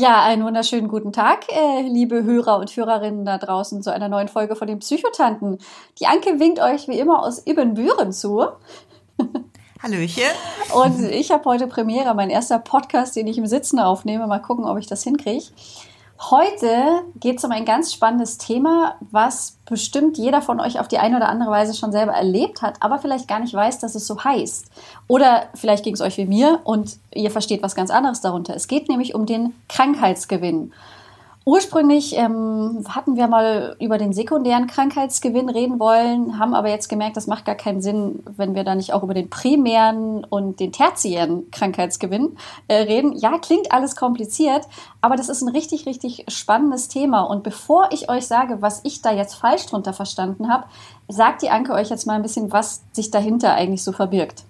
Ja, einen wunderschönen guten Tag, äh, liebe Hörer und Hörerinnen da draußen zu einer neuen Folge von den Psychotanten. Die Anke winkt euch wie immer aus Ibbenbüren zu. Hallöchen. Und ich habe heute Premiere, mein erster Podcast, den ich im Sitzen aufnehme. Mal gucken, ob ich das hinkriege. Heute geht es um ein ganz spannendes Thema, was bestimmt jeder von euch auf die eine oder andere Weise schon selber erlebt hat, aber vielleicht gar nicht weiß, dass es so heißt. Oder vielleicht ging es euch wie mir und ihr versteht was ganz anderes darunter. Es geht nämlich um den Krankheitsgewinn. Ursprünglich ähm, hatten wir mal über den sekundären Krankheitsgewinn reden wollen, haben aber jetzt gemerkt, das macht gar keinen Sinn, wenn wir da nicht auch über den primären und den tertiären Krankheitsgewinn äh, reden. Ja, klingt alles kompliziert, aber das ist ein richtig, richtig spannendes Thema. Und bevor ich euch sage, was ich da jetzt falsch drunter verstanden habe, sagt die Anke euch jetzt mal ein bisschen, was sich dahinter eigentlich so verbirgt.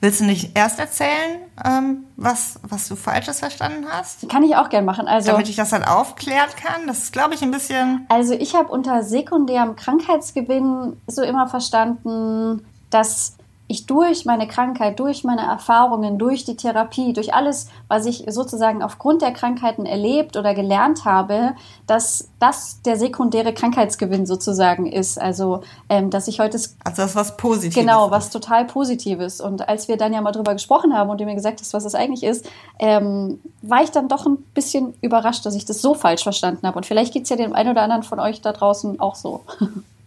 Willst du nicht erst erzählen, ähm, was, was du Falsches verstanden hast? Kann ich auch gern machen. Also, Damit ich das dann aufklären kann. Das ist, glaube ich, ein bisschen. Also ich habe unter sekundärem Krankheitsgewinn so immer verstanden, dass ich durch meine Krankheit, durch meine Erfahrungen, durch die Therapie, durch alles, was ich sozusagen aufgrund der Krankheiten erlebt oder gelernt habe, dass das der sekundäre Krankheitsgewinn sozusagen ist. Also, ähm, dass ich heute. Also, das was Positives. Genau, was total Positives. Und als wir dann ja mal drüber gesprochen haben und du mir gesagt hast, was das eigentlich ist, ähm, war ich dann doch ein bisschen überrascht, dass ich das so falsch verstanden habe. Und vielleicht geht es ja dem einen oder anderen von euch da draußen auch so.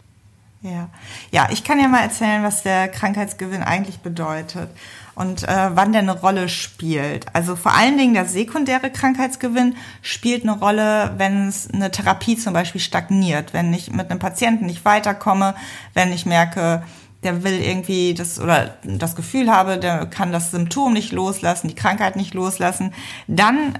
Ja. ja, ich kann ja mal erzählen, was der Krankheitsgewinn eigentlich bedeutet und äh, wann der eine Rolle spielt. Also vor allen Dingen der sekundäre Krankheitsgewinn spielt eine Rolle, wenn es eine Therapie zum Beispiel stagniert, wenn ich mit einem Patienten nicht weiterkomme, wenn ich merke, der will irgendwie das oder das Gefühl habe, der kann das Symptom nicht loslassen, die Krankheit nicht loslassen, dann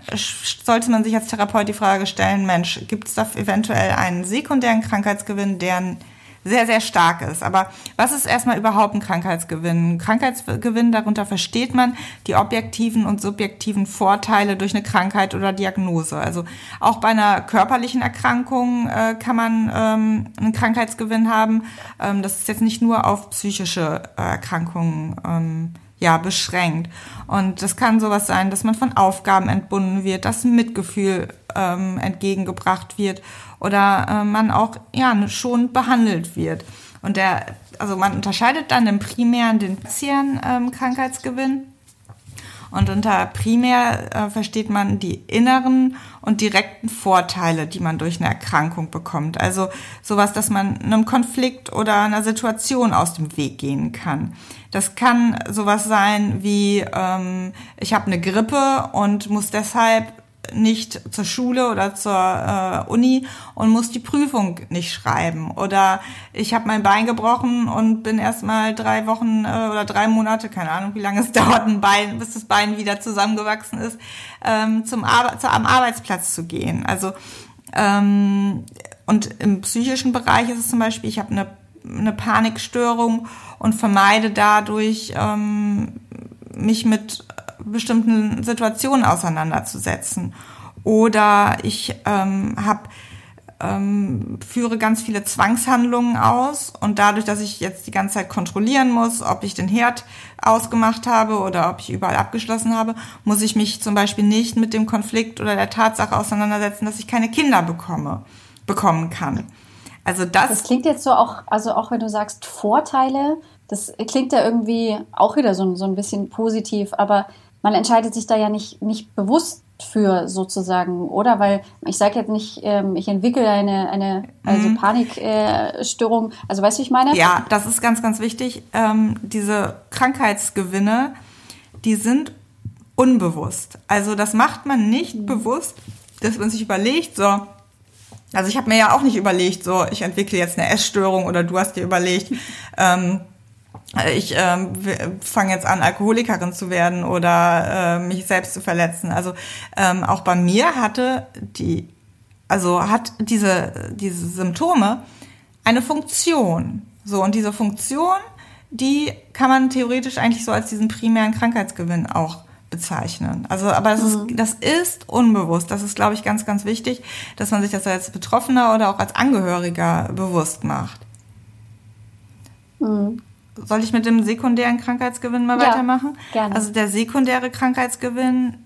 sollte man sich als Therapeut die Frage stellen, Mensch, gibt es da eventuell einen sekundären Krankheitsgewinn, der sehr, sehr stark ist. Aber was ist erstmal überhaupt ein Krankheitsgewinn? Krankheitsgewinn, darunter versteht man die objektiven und subjektiven Vorteile durch eine Krankheit oder Diagnose. Also auch bei einer körperlichen Erkrankung äh, kann man ähm, einen Krankheitsgewinn haben. Ähm, das ist jetzt nicht nur auf psychische äh, Erkrankungen ähm, ja, beschränkt. Und das kann sowas sein, dass man von Aufgaben entbunden wird, dass Mitgefühl ähm, entgegengebracht wird oder äh, man auch ja schon behandelt wird. Und der, also man unterscheidet dann im primären den tertiären ähm, Krankheitsgewinn. Und unter primär äh, versteht man die inneren und direkten Vorteile, die man durch eine Erkrankung bekommt. Also sowas, dass man einem Konflikt oder einer Situation aus dem Weg gehen kann. Das kann sowas sein wie, ähm, ich habe eine Grippe und muss deshalb nicht zur Schule oder zur äh, Uni und muss die Prüfung nicht schreiben. Oder ich habe mein Bein gebrochen und bin erst mal drei Wochen äh, oder drei Monate, keine Ahnung, wie lange es dauert, ein Bein, bis das Bein wieder zusammengewachsen ist, ähm, zum Ar zu, am Arbeitsplatz zu gehen. Also ähm, und im psychischen Bereich ist es zum Beispiel, ich habe eine, eine Panikstörung und vermeide dadurch ähm, mich mit bestimmten Situationen auseinanderzusetzen. Oder ich ähm, hab, ähm, führe ganz viele Zwangshandlungen aus und dadurch, dass ich jetzt die ganze Zeit kontrollieren muss, ob ich den Herd ausgemacht habe oder ob ich überall abgeschlossen habe, muss ich mich zum Beispiel nicht mit dem Konflikt oder der Tatsache auseinandersetzen, dass ich keine Kinder bekomme, bekommen kann. Also das, das klingt jetzt so auch, also auch wenn du sagst Vorteile, das klingt ja irgendwie auch wieder so, so ein bisschen positiv, aber man entscheidet sich da ja nicht, nicht bewusst für sozusagen, oder? Weil ich sage jetzt nicht, ähm, ich entwickle eine, eine also mhm. Panikstörung. Äh, also weißt du, wie ich meine? Ja, das ist ganz, ganz wichtig. Ähm, diese Krankheitsgewinne, die sind unbewusst. Also das macht man nicht mhm. bewusst, dass man sich überlegt, so, also ich habe mir ja auch nicht überlegt, so, ich entwickle jetzt eine Essstörung oder du hast dir überlegt, ähm, ich ähm, fange jetzt an, Alkoholikerin zu werden oder äh, mich selbst zu verletzen. Also ähm, auch bei mir hatte die, also hat diese, diese Symptome eine Funktion. So, und diese Funktion, die kann man theoretisch eigentlich so als diesen primären Krankheitsgewinn auch bezeichnen. Also, aber das, mhm. ist, das ist unbewusst. Das ist, glaube ich, ganz, ganz wichtig, dass man sich das als Betroffener oder auch als Angehöriger bewusst macht. Mhm. Soll ich mit dem sekundären Krankheitsgewinn mal ja, weitermachen? Gerne. Also der sekundäre Krankheitsgewinn,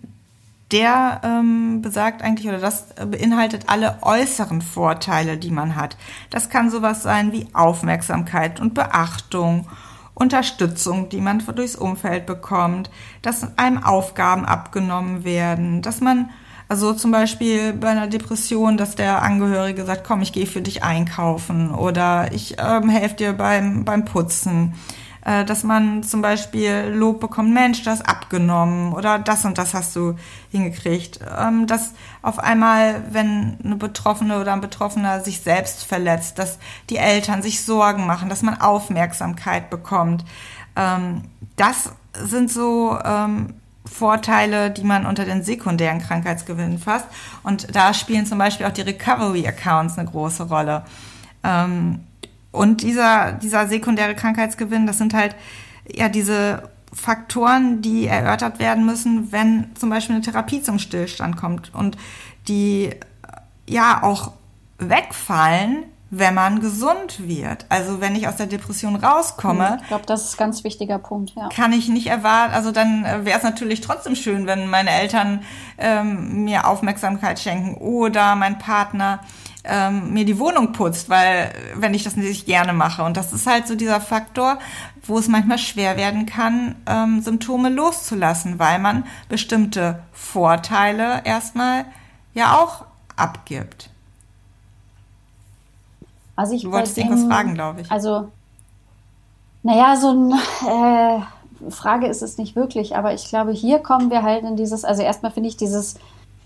der ähm, besagt eigentlich oder das beinhaltet alle äußeren Vorteile, die man hat. Das kann sowas sein wie Aufmerksamkeit und Beachtung Unterstützung, die man durchs Umfeld bekommt, dass einem Aufgaben abgenommen werden, dass man, also zum Beispiel bei einer Depression, dass der Angehörige sagt, komm, ich gehe für dich einkaufen oder ich ähm, helfe dir beim, beim Putzen äh, dass man zum Beispiel Lob bekommt, Mensch, du hast abgenommen oder das und das hast du hingekriegt. Ähm, dass auf einmal, wenn eine Betroffene oder ein Betroffener sich selbst verletzt, dass die Eltern sich Sorgen machen, dass man Aufmerksamkeit bekommt. Ähm, das sind so ähm, Vorteile, die man unter den sekundären Krankheitsgewinnen fasst. Und da spielen zum Beispiel auch die Recovery-Accounts eine große Rolle. Ähm, und dieser, dieser sekundäre Krankheitsgewinn, das sind halt ja diese Faktoren, die erörtert werden müssen, wenn zum Beispiel eine Therapie zum Stillstand kommt und die ja auch wegfallen, wenn man gesund wird. Also wenn ich aus der Depression rauskomme. Ich glaube, das ist ein ganz wichtiger Punkt, ja. Kann ich nicht erwarten, also dann äh, wäre es natürlich trotzdem schön, wenn meine Eltern ähm, mir Aufmerksamkeit schenken oder mein Partner ähm, mir die Wohnung putzt, weil wenn ich das nicht gerne mache. Und das ist halt so dieser Faktor, wo es manchmal schwer werden kann, ähm, Symptome loszulassen, weil man bestimmte Vorteile erstmal ja auch abgibt. Also ich du wolltest irgendwas fragen, glaube ich. Also, naja, so eine äh, Frage ist es nicht wirklich, aber ich glaube, hier kommen wir halt in dieses, also erstmal finde ich dieses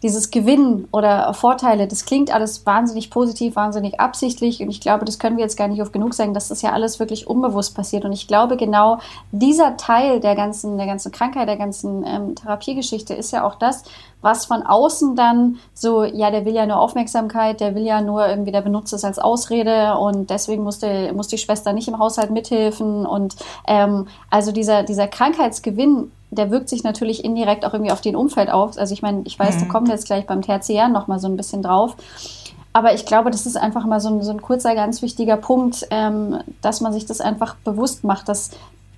dieses Gewinnen oder Vorteile, das klingt alles wahnsinnig positiv, wahnsinnig absichtlich und ich glaube, das können wir jetzt gar nicht oft genug sagen, dass das ja alles wirklich unbewusst passiert. Und ich glaube genau dieser Teil der ganzen, der ganzen Krankheit, der ganzen ähm, Therapiegeschichte ist ja auch das, was von außen dann so, ja, der will ja nur Aufmerksamkeit, der will ja nur irgendwie, der benutzt es als Ausrede und deswegen musste, muss die Schwester nicht im Haushalt mithelfen. Und ähm, also dieser, dieser Krankheitsgewinn der wirkt sich natürlich indirekt auch irgendwie auf den Umfeld auf. Also ich meine, ich weiß, mhm. da kommen wir jetzt gleich beim Tertiär noch mal so ein bisschen drauf. Aber ich glaube, das ist einfach mal so ein, so ein kurzer, ganz wichtiger Punkt, ähm, dass man sich das einfach bewusst macht, dass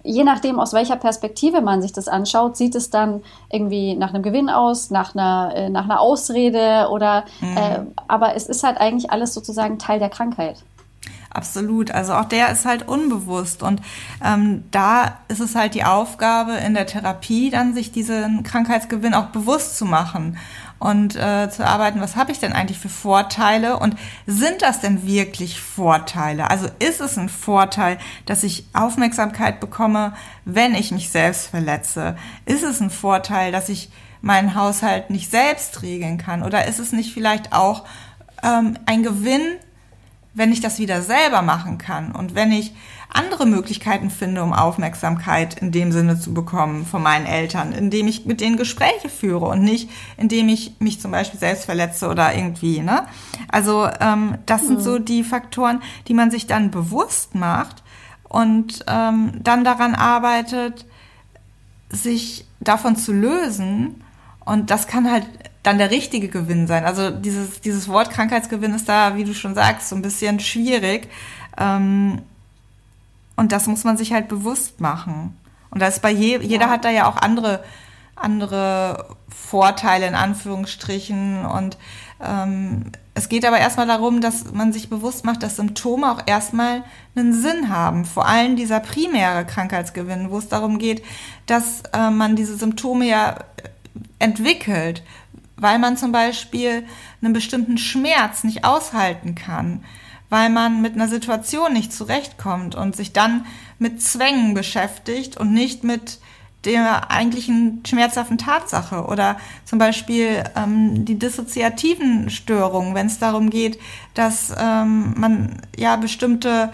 je nachdem, aus welcher Perspektive man sich das anschaut, sieht es dann irgendwie nach einem Gewinn aus, nach einer, äh, nach einer Ausrede oder, mhm. äh, aber es ist halt eigentlich alles sozusagen Teil der Krankheit. Absolut. Also auch der ist halt unbewusst. Und ähm, da ist es halt die Aufgabe in der Therapie, dann sich diesen Krankheitsgewinn auch bewusst zu machen und äh, zu arbeiten, was habe ich denn eigentlich für Vorteile und sind das denn wirklich Vorteile? Also ist es ein Vorteil, dass ich Aufmerksamkeit bekomme, wenn ich mich selbst verletze? Ist es ein Vorteil, dass ich meinen Haushalt nicht selbst regeln kann? Oder ist es nicht vielleicht auch ähm, ein Gewinn, wenn ich das wieder selber machen kann und wenn ich andere Möglichkeiten finde, um Aufmerksamkeit in dem Sinne zu bekommen von meinen Eltern, indem ich mit denen Gespräche führe und nicht, indem ich mich zum Beispiel selbst verletze oder irgendwie. Ne? Also ähm, das mhm. sind so die Faktoren, die man sich dann bewusst macht und ähm, dann daran arbeitet, sich davon zu lösen. Und das kann halt dann der richtige Gewinn sein. Also dieses, dieses Wort Krankheitsgewinn ist da, wie du schon sagst, so ein bisschen schwierig. Ähm, und das muss man sich halt bewusst machen. Und das ist bei je, jeder hat da ja auch andere, andere Vorteile in Anführungsstrichen. Und ähm, es geht aber erstmal darum, dass man sich bewusst macht, dass Symptome auch erstmal einen Sinn haben. Vor allem dieser primäre Krankheitsgewinn, wo es darum geht, dass äh, man diese Symptome ja entwickelt weil man zum Beispiel einen bestimmten Schmerz nicht aushalten kann, weil man mit einer Situation nicht zurechtkommt und sich dann mit Zwängen beschäftigt und nicht mit der eigentlichen schmerzhaften Tatsache oder zum Beispiel ähm, die dissoziativen Störungen, wenn es darum geht, dass ähm, man ja bestimmte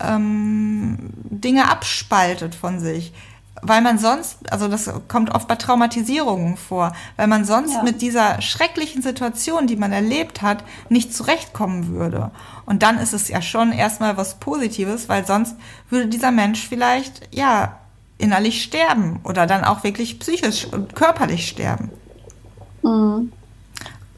ähm, Dinge abspaltet von sich weil man sonst, also das kommt oft bei Traumatisierungen vor, weil man sonst ja. mit dieser schrecklichen Situation, die man erlebt hat, nicht zurechtkommen würde. Und dann ist es ja schon erstmal was Positives, weil sonst würde dieser Mensch vielleicht, ja, innerlich sterben oder dann auch wirklich psychisch und körperlich sterben. Mhm.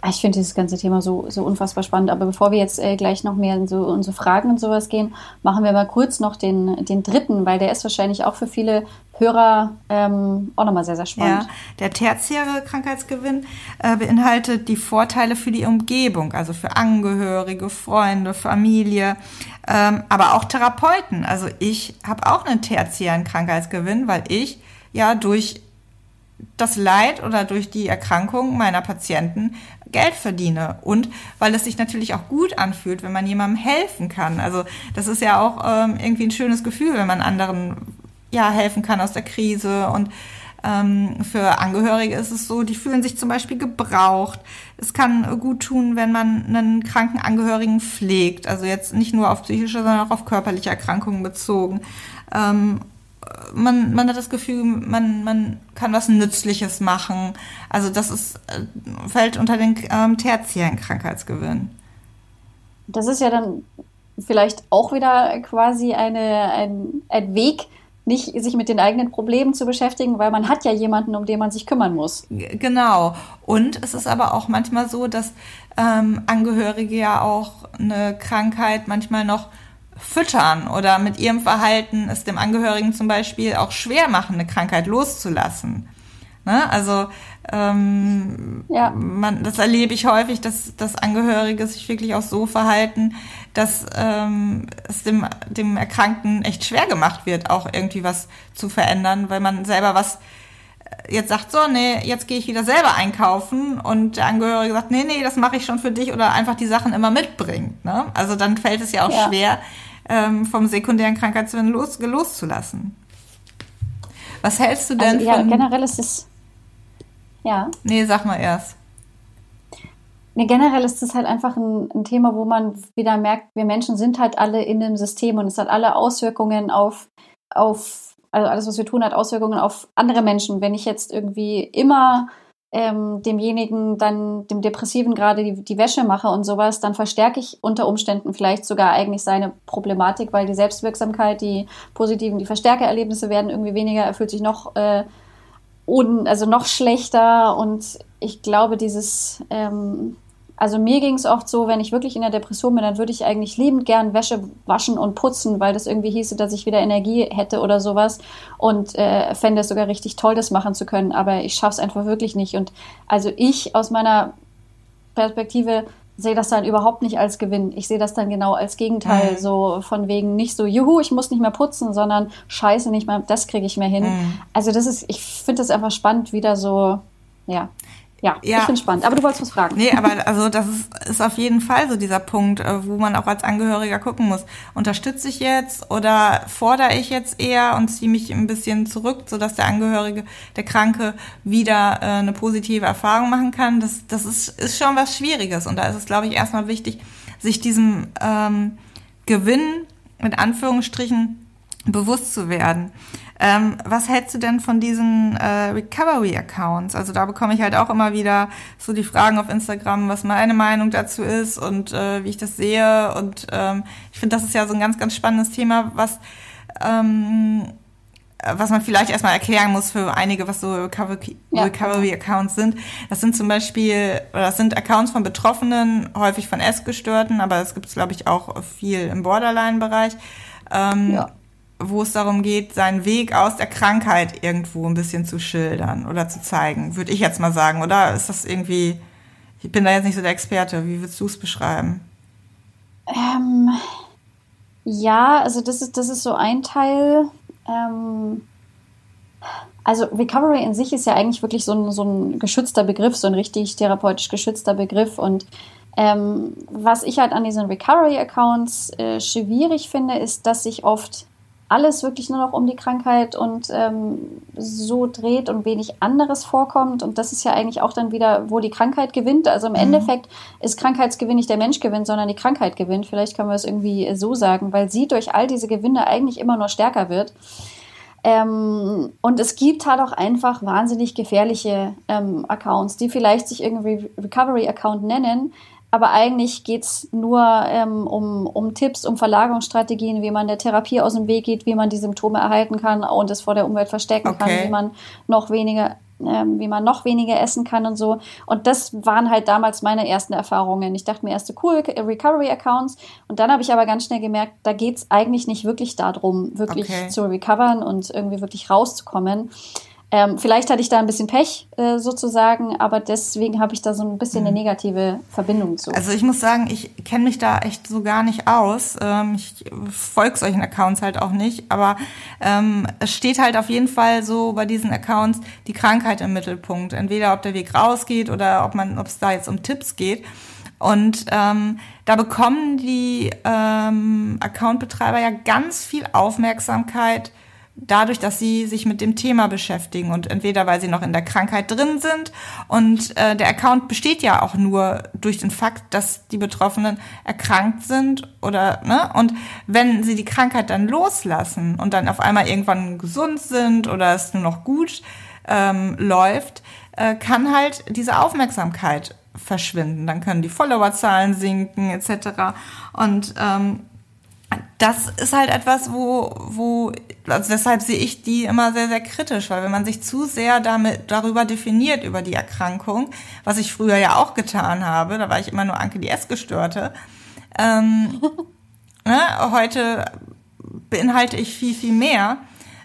Ich finde dieses ganze Thema so, so unfassbar spannend. Aber bevor wir jetzt äh, gleich noch mehr in so unsere Fragen und sowas gehen, machen wir mal kurz noch den, den dritten, weil der ist wahrscheinlich auch für viele Hörer ähm, auch nochmal sehr, sehr spannend. Ja, der tertiäre Krankheitsgewinn äh, beinhaltet die Vorteile für die Umgebung, also für Angehörige, Freunde, Familie, ähm, aber auch Therapeuten. Also ich habe auch einen tertiären Krankheitsgewinn, weil ich ja durch das Leid oder durch die Erkrankung meiner Patienten Geld verdiene und weil es sich natürlich auch gut anfühlt, wenn man jemandem helfen kann. Also das ist ja auch ähm, irgendwie ein schönes Gefühl, wenn man anderen ja helfen kann aus der Krise und ähm, für Angehörige ist es so, die fühlen sich zum Beispiel gebraucht. Es kann gut tun, wenn man einen kranken Angehörigen pflegt. Also jetzt nicht nur auf psychische, sondern auch auf körperliche Erkrankungen bezogen. Ähm, man, man hat das Gefühl, man, man kann was Nützliches machen. Also das ist, äh, fällt unter den ähm, tertiären Krankheitsgewinn. Das ist ja dann vielleicht auch wieder quasi eine, ein, ein Weg, nicht sich mit den eigenen Problemen zu beschäftigen, weil man hat ja jemanden, um den man sich kümmern muss. Genau. Und es ist aber auch manchmal so, dass ähm, Angehörige ja auch eine Krankheit manchmal noch füttern oder mit ihrem Verhalten es dem Angehörigen zum Beispiel auch schwer machen, eine Krankheit loszulassen. Ne? Also ähm, ja. man, das erlebe ich häufig, dass, dass Angehörige sich wirklich auch so verhalten, dass ähm, es dem, dem Erkrankten echt schwer gemacht wird, auch irgendwie was zu verändern, weil man selber was äh, jetzt sagt, so, nee, jetzt gehe ich wieder selber einkaufen und der Angehörige sagt, nee, nee, das mache ich schon für dich oder einfach die Sachen immer mitbringt. Ne? Also dann fällt es ja auch ja. schwer, ähm, vom sekundären Krankheitswillen los, loszulassen. Was hältst du denn also, ja, von... generell ist es... Ja. Nee, sag mal erst. Nee, generell ist es halt einfach ein, ein, Thema, wo man wieder merkt, wir Menschen sind halt alle in dem System und es hat alle Auswirkungen auf, auf also alles, was wir tun, hat Auswirkungen auf andere Menschen. Wenn ich jetzt irgendwie immer ähm, demjenigen dann, dem Depressiven gerade die, die Wäsche mache und sowas, dann verstärke ich unter Umständen vielleicht sogar eigentlich seine Problematik, weil die Selbstwirksamkeit, die positiven, die Verstärkererlebnisse werden irgendwie weniger, er fühlt sich noch, äh, un, also noch schlechter und ich glaube, dieses, ähm, also mir ging es oft so, wenn ich wirklich in der Depression bin, dann würde ich eigentlich liebend gern Wäsche waschen und putzen, weil das irgendwie hieße, dass ich wieder Energie hätte oder sowas und äh, fände es sogar richtig toll, das machen zu können. Aber ich schaffe es einfach wirklich nicht. Und also ich aus meiner Perspektive sehe das dann überhaupt nicht als Gewinn. Ich sehe das dann genau als Gegenteil, mhm. so von wegen nicht so, juhu, ich muss nicht mehr putzen, sondern scheiße, nicht mehr, das kriege ich mehr hin. Mhm. Also das ist, ich finde das einfach spannend, wieder so, ja. Ja, ja, ich bin spannend. Aber du wolltest was fragen. Nee, aber also das ist, ist auf jeden Fall so dieser Punkt, äh, wo man auch als Angehöriger gucken muss. Unterstütze ich jetzt oder fordere ich jetzt eher und ziehe mich ein bisschen zurück, sodass der Angehörige, der Kranke wieder äh, eine positive Erfahrung machen kann? Das, das ist, ist schon was Schwieriges. Und da ist es, glaube ich, erstmal wichtig, sich diesem ähm, Gewinn mit Anführungsstrichen bewusst zu werden. Ähm, was hältst du denn von diesen äh, Recovery-Accounts? Also da bekomme ich halt auch immer wieder so die Fragen auf Instagram, was meine Meinung dazu ist und äh, wie ich das sehe. Und ähm, ich finde, das ist ja so ein ganz, ganz spannendes Thema, was ähm, was man vielleicht erstmal erklären muss für einige, was so Recovery-Accounts sind. Das sind zum Beispiel, das sind Accounts von Betroffenen, häufig von Essgestörten, aber es gibt es, glaube ich, auch viel im Borderline-Bereich. Ähm, ja wo es darum geht, seinen Weg aus der Krankheit irgendwo ein bisschen zu schildern oder zu zeigen, würde ich jetzt mal sagen. Oder ist das irgendwie, ich bin da jetzt nicht so der Experte, wie würdest du es beschreiben? Ähm, ja, also das ist, das ist so ein Teil. Ähm, also Recovery in sich ist ja eigentlich wirklich so ein, so ein geschützter Begriff, so ein richtig therapeutisch geschützter Begriff. Und ähm, was ich halt an diesen Recovery-Accounts äh, schwierig finde, ist, dass sich oft alles wirklich nur noch um die Krankheit und ähm, so dreht und wenig anderes vorkommt. Und das ist ja eigentlich auch dann wieder, wo die Krankheit gewinnt. Also im mhm. Endeffekt ist Krankheitsgewinn nicht der Mensch gewinnt, sondern die Krankheit gewinnt. Vielleicht können wir es irgendwie so sagen, weil sie durch all diese Gewinne eigentlich immer nur stärker wird. Ähm, und es gibt halt auch einfach wahnsinnig gefährliche ähm, Accounts, die vielleicht sich irgendwie Recovery-Account nennen, aber eigentlich geht es nur ähm, um, um Tipps, um Verlagerungsstrategien, wie man der Therapie aus dem Weg geht, wie man die Symptome erhalten kann und es vor der Umwelt verstecken okay. kann, wie man noch weniger ähm, wie man noch weniger essen kann und so. Und das waren halt damals meine ersten Erfahrungen. Ich dachte mir erste cool Recovery-Accounts und dann habe ich aber ganz schnell gemerkt, da geht es eigentlich nicht wirklich darum, wirklich okay. zu recovern und irgendwie wirklich rauszukommen. Ähm, vielleicht hatte ich da ein bisschen Pech äh, sozusagen, aber deswegen habe ich da so ein bisschen eine mhm. negative Verbindung zu. Also ich muss sagen, ich kenne mich da echt so gar nicht aus. Ähm, ich folge solchen Accounts halt auch nicht, aber ähm, es steht halt auf jeden Fall so bei diesen Accounts die Krankheit im Mittelpunkt. Entweder ob der Weg rausgeht oder ob man, ob es da jetzt um Tipps geht. Und ähm, da bekommen die ähm, Accountbetreiber ja ganz viel Aufmerksamkeit dadurch, dass sie sich mit dem Thema beschäftigen und entweder weil sie noch in der Krankheit drin sind und äh, der Account besteht ja auch nur durch den Fakt, dass die Betroffenen erkrankt sind oder ne und wenn sie die Krankheit dann loslassen und dann auf einmal irgendwann gesund sind oder es nur noch gut ähm, läuft, äh, kann halt diese Aufmerksamkeit verschwinden. Dann können die Followerzahlen sinken etc. Und ähm, das ist halt etwas, wo, wo, also deshalb sehe ich die immer sehr, sehr kritisch, weil wenn man sich zu sehr damit, darüber definiert, über die Erkrankung, was ich früher ja auch getan habe, da war ich immer nur Anke die Essgestörte, ähm, ne, heute beinhalte ich viel, viel mehr,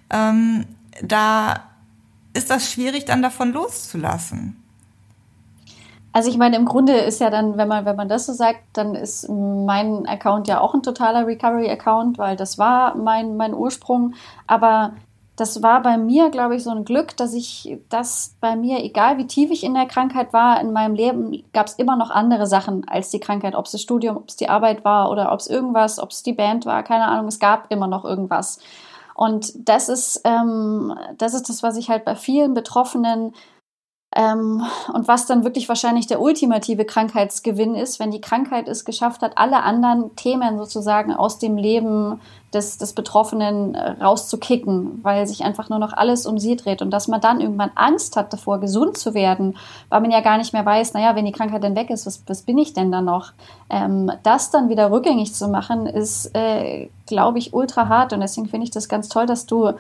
ähm, da ist das schwierig, dann davon loszulassen. Also ich meine, im Grunde ist ja dann, wenn man, wenn man das so sagt, dann ist mein Account ja auch ein totaler Recovery-Account, weil das war mein, mein Ursprung. Aber das war bei mir, glaube ich, so ein Glück, dass ich, dass bei mir, egal wie tief ich in der Krankheit war, in meinem Leben gab es immer noch andere Sachen als die Krankheit. Ob es das Studium, ob es die Arbeit war oder ob es irgendwas, ob es die Band war, keine Ahnung, es gab immer noch irgendwas. Und das ist, ähm, das ist das, was ich halt bei vielen Betroffenen ähm, und was dann wirklich wahrscheinlich der ultimative Krankheitsgewinn ist, wenn die Krankheit es geschafft hat, alle anderen Themen sozusagen aus dem Leben des, des Betroffenen äh, rauszukicken, weil sich einfach nur noch alles um sie dreht. Und dass man dann irgendwann Angst hat davor, gesund zu werden, weil man ja gar nicht mehr weiß, naja, wenn die Krankheit dann weg ist, was, was bin ich denn dann noch? Ähm, das dann wieder rückgängig zu machen, ist, äh, glaube ich, ultra hart. Und deswegen finde ich das ganz toll, dass du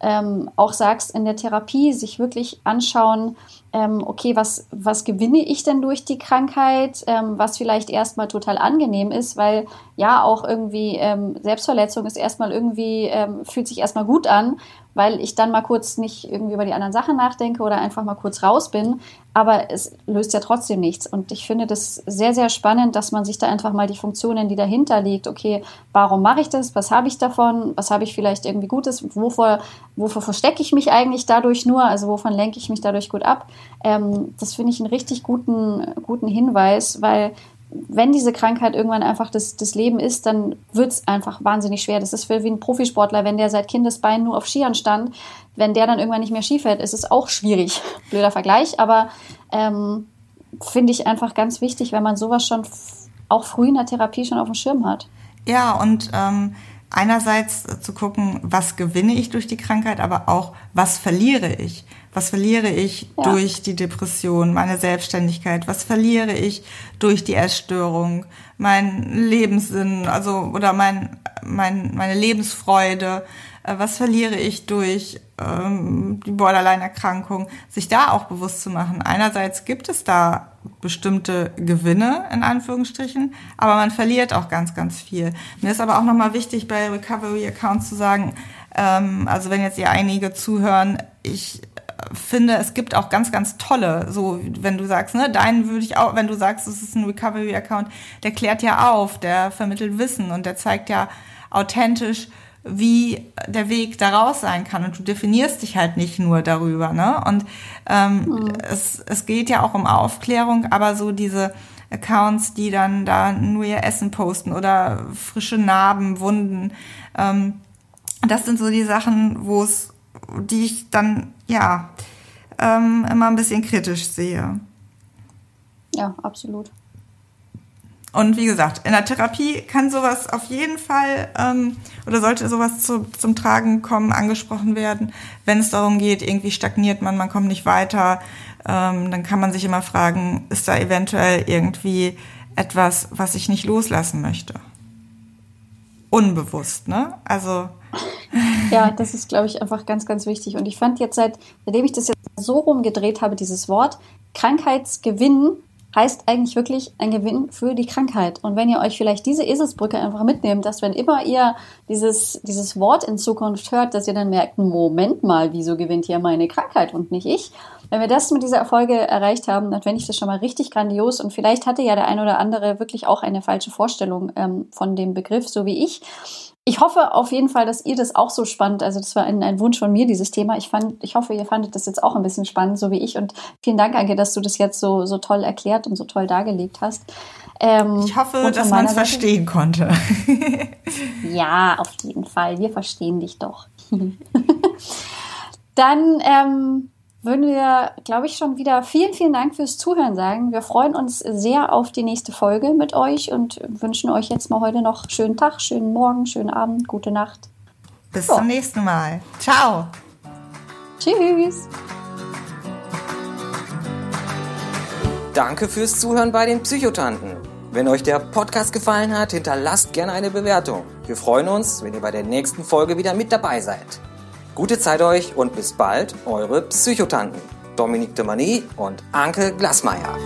ähm, auch sagst, in der Therapie sich wirklich anschauen, ähm, okay, was, was gewinne ich denn durch die Krankheit, ähm, was vielleicht erstmal total angenehm ist, weil ja auch irgendwie ähm, Selbstverletzung ist erstmal irgendwie, ähm, fühlt sich erstmal gut an weil ich dann mal kurz nicht irgendwie über die anderen Sachen nachdenke oder einfach mal kurz raus bin. Aber es löst ja trotzdem nichts. Und ich finde das sehr, sehr spannend, dass man sich da einfach mal die Funktionen, die dahinter liegt, okay, warum mache ich das? Was habe ich davon? Was habe ich vielleicht irgendwie Gutes? Wovor, wovor verstecke ich mich eigentlich dadurch nur? Also wovon lenke ich mich dadurch gut ab? Ähm, das finde ich einen richtig guten, guten Hinweis, weil wenn diese Krankheit irgendwann einfach das, das Leben ist, dann wird es einfach wahnsinnig schwer. Das ist wie ein Profisportler, wenn der seit Kindesbein nur auf Skiern stand, wenn der dann irgendwann nicht mehr Ski fährt, ist es auch schwierig. Blöder Vergleich, aber ähm, finde ich einfach ganz wichtig, wenn man sowas schon auch früh in der Therapie schon auf dem Schirm hat. Ja, und ähm, einerseits zu gucken, was gewinne ich durch die Krankheit, aber auch, was verliere ich. Was verliere ich ja. durch die Depression, meine Selbstständigkeit? Was verliere ich durch die Essstörung? Mein Lebenssinn, also oder mein, mein, meine Lebensfreude? Äh, was verliere ich durch ähm, die Borderline-Erkrankung? Sich da auch bewusst zu machen. Einerseits gibt es da bestimmte Gewinne in Anführungsstrichen, aber man verliert auch ganz, ganz viel. Mir ist aber auch nochmal wichtig bei Recovery Accounts zu sagen, ähm, also wenn jetzt ihr einige zuhören, ich finde, es gibt auch ganz, ganz tolle, so wenn du sagst, ne, deinen würde ich auch, wenn du sagst, es ist ein Recovery-Account, der klärt ja auf, der vermittelt Wissen und der zeigt ja authentisch, wie der Weg daraus sein kann. Und du definierst dich halt nicht nur darüber, ne? Und ähm, mhm. es, es geht ja auch um Aufklärung, aber so diese Accounts, die dann da nur ihr Essen posten oder frische Narben, Wunden, ähm, das sind so die Sachen, wo es die ich dann ja ähm, immer ein bisschen kritisch sehe. Ja, absolut. Und wie gesagt, in der Therapie kann sowas auf jeden Fall ähm, oder sollte sowas zu, zum Tragen kommen, angesprochen werden, wenn es darum geht, irgendwie stagniert man, man kommt nicht weiter, ähm, dann kann man sich immer fragen, ist da eventuell irgendwie etwas, was ich nicht loslassen möchte? Unbewusst, ne? Also ja, das ist, glaube ich, einfach ganz, ganz wichtig. Und ich fand jetzt, seit, seitdem ich das jetzt so rumgedreht habe, dieses Wort Krankheitsgewinn heißt eigentlich wirklich ein Gewinn für die Krankheit. Und wenn ihr euch vielleicht diese Eselsbrücke einfach mitnehmt, dass wenn immer ihr dieses, dieses Wort in Zukunft hört, dass ihr dann merkt, Moment mal, wieso gewinnt hier meine Krankheit und nicht ich? Wenn wir das mit dieser Erfolge erreicht haben, dann fände ich das schon mal richtig grandios. Und vielleicht hatte ja der ein oder andere wirklich auch eine falsche Vorstellung ähm, von dem Begriff, so wie ich ich hoffe auf jeden Fall, dass ihr das auch so spannend, also das war ein, ein, Wunsch von mir, dieses Thema. Ich fand, ich hoffe, ihr fandet das jetzt auch ein bisschen spannend, so wie ich. Und vielen Dank, Anke, dass du das jetzt so, so toll erklärt und so toll dargelegt hast. Ähm, ich hoffe, dass man es verstehen konnte. ja, auf jeden Fall. Wir verstehen dich doch. Dann ähm, würden wir, glaube ich, schon wieder vielen, vielen Dank fürs Zuhören sagen. Wir freuen uns sehr auf die nächste Folge mit euch und wünschen euch jetzt mal heute noch schönen Tag, schönen Morgen, schönen Abend, gute Nacht. Bis so. zum nächsten Mal. Ciao. Tschüss. Danke fürs Zuhören bei den Psychotanten. Wenn euch der Podcast gefallen hat, hinterlasst gerne eine Bewertung. Wir freuen uns, wenn ihr bei der nächsten Folge wieder mit dabei seid. Gute Zeit euch und bis bald, eure Psychotanten Dominique de Mani und Anke Glasmeier.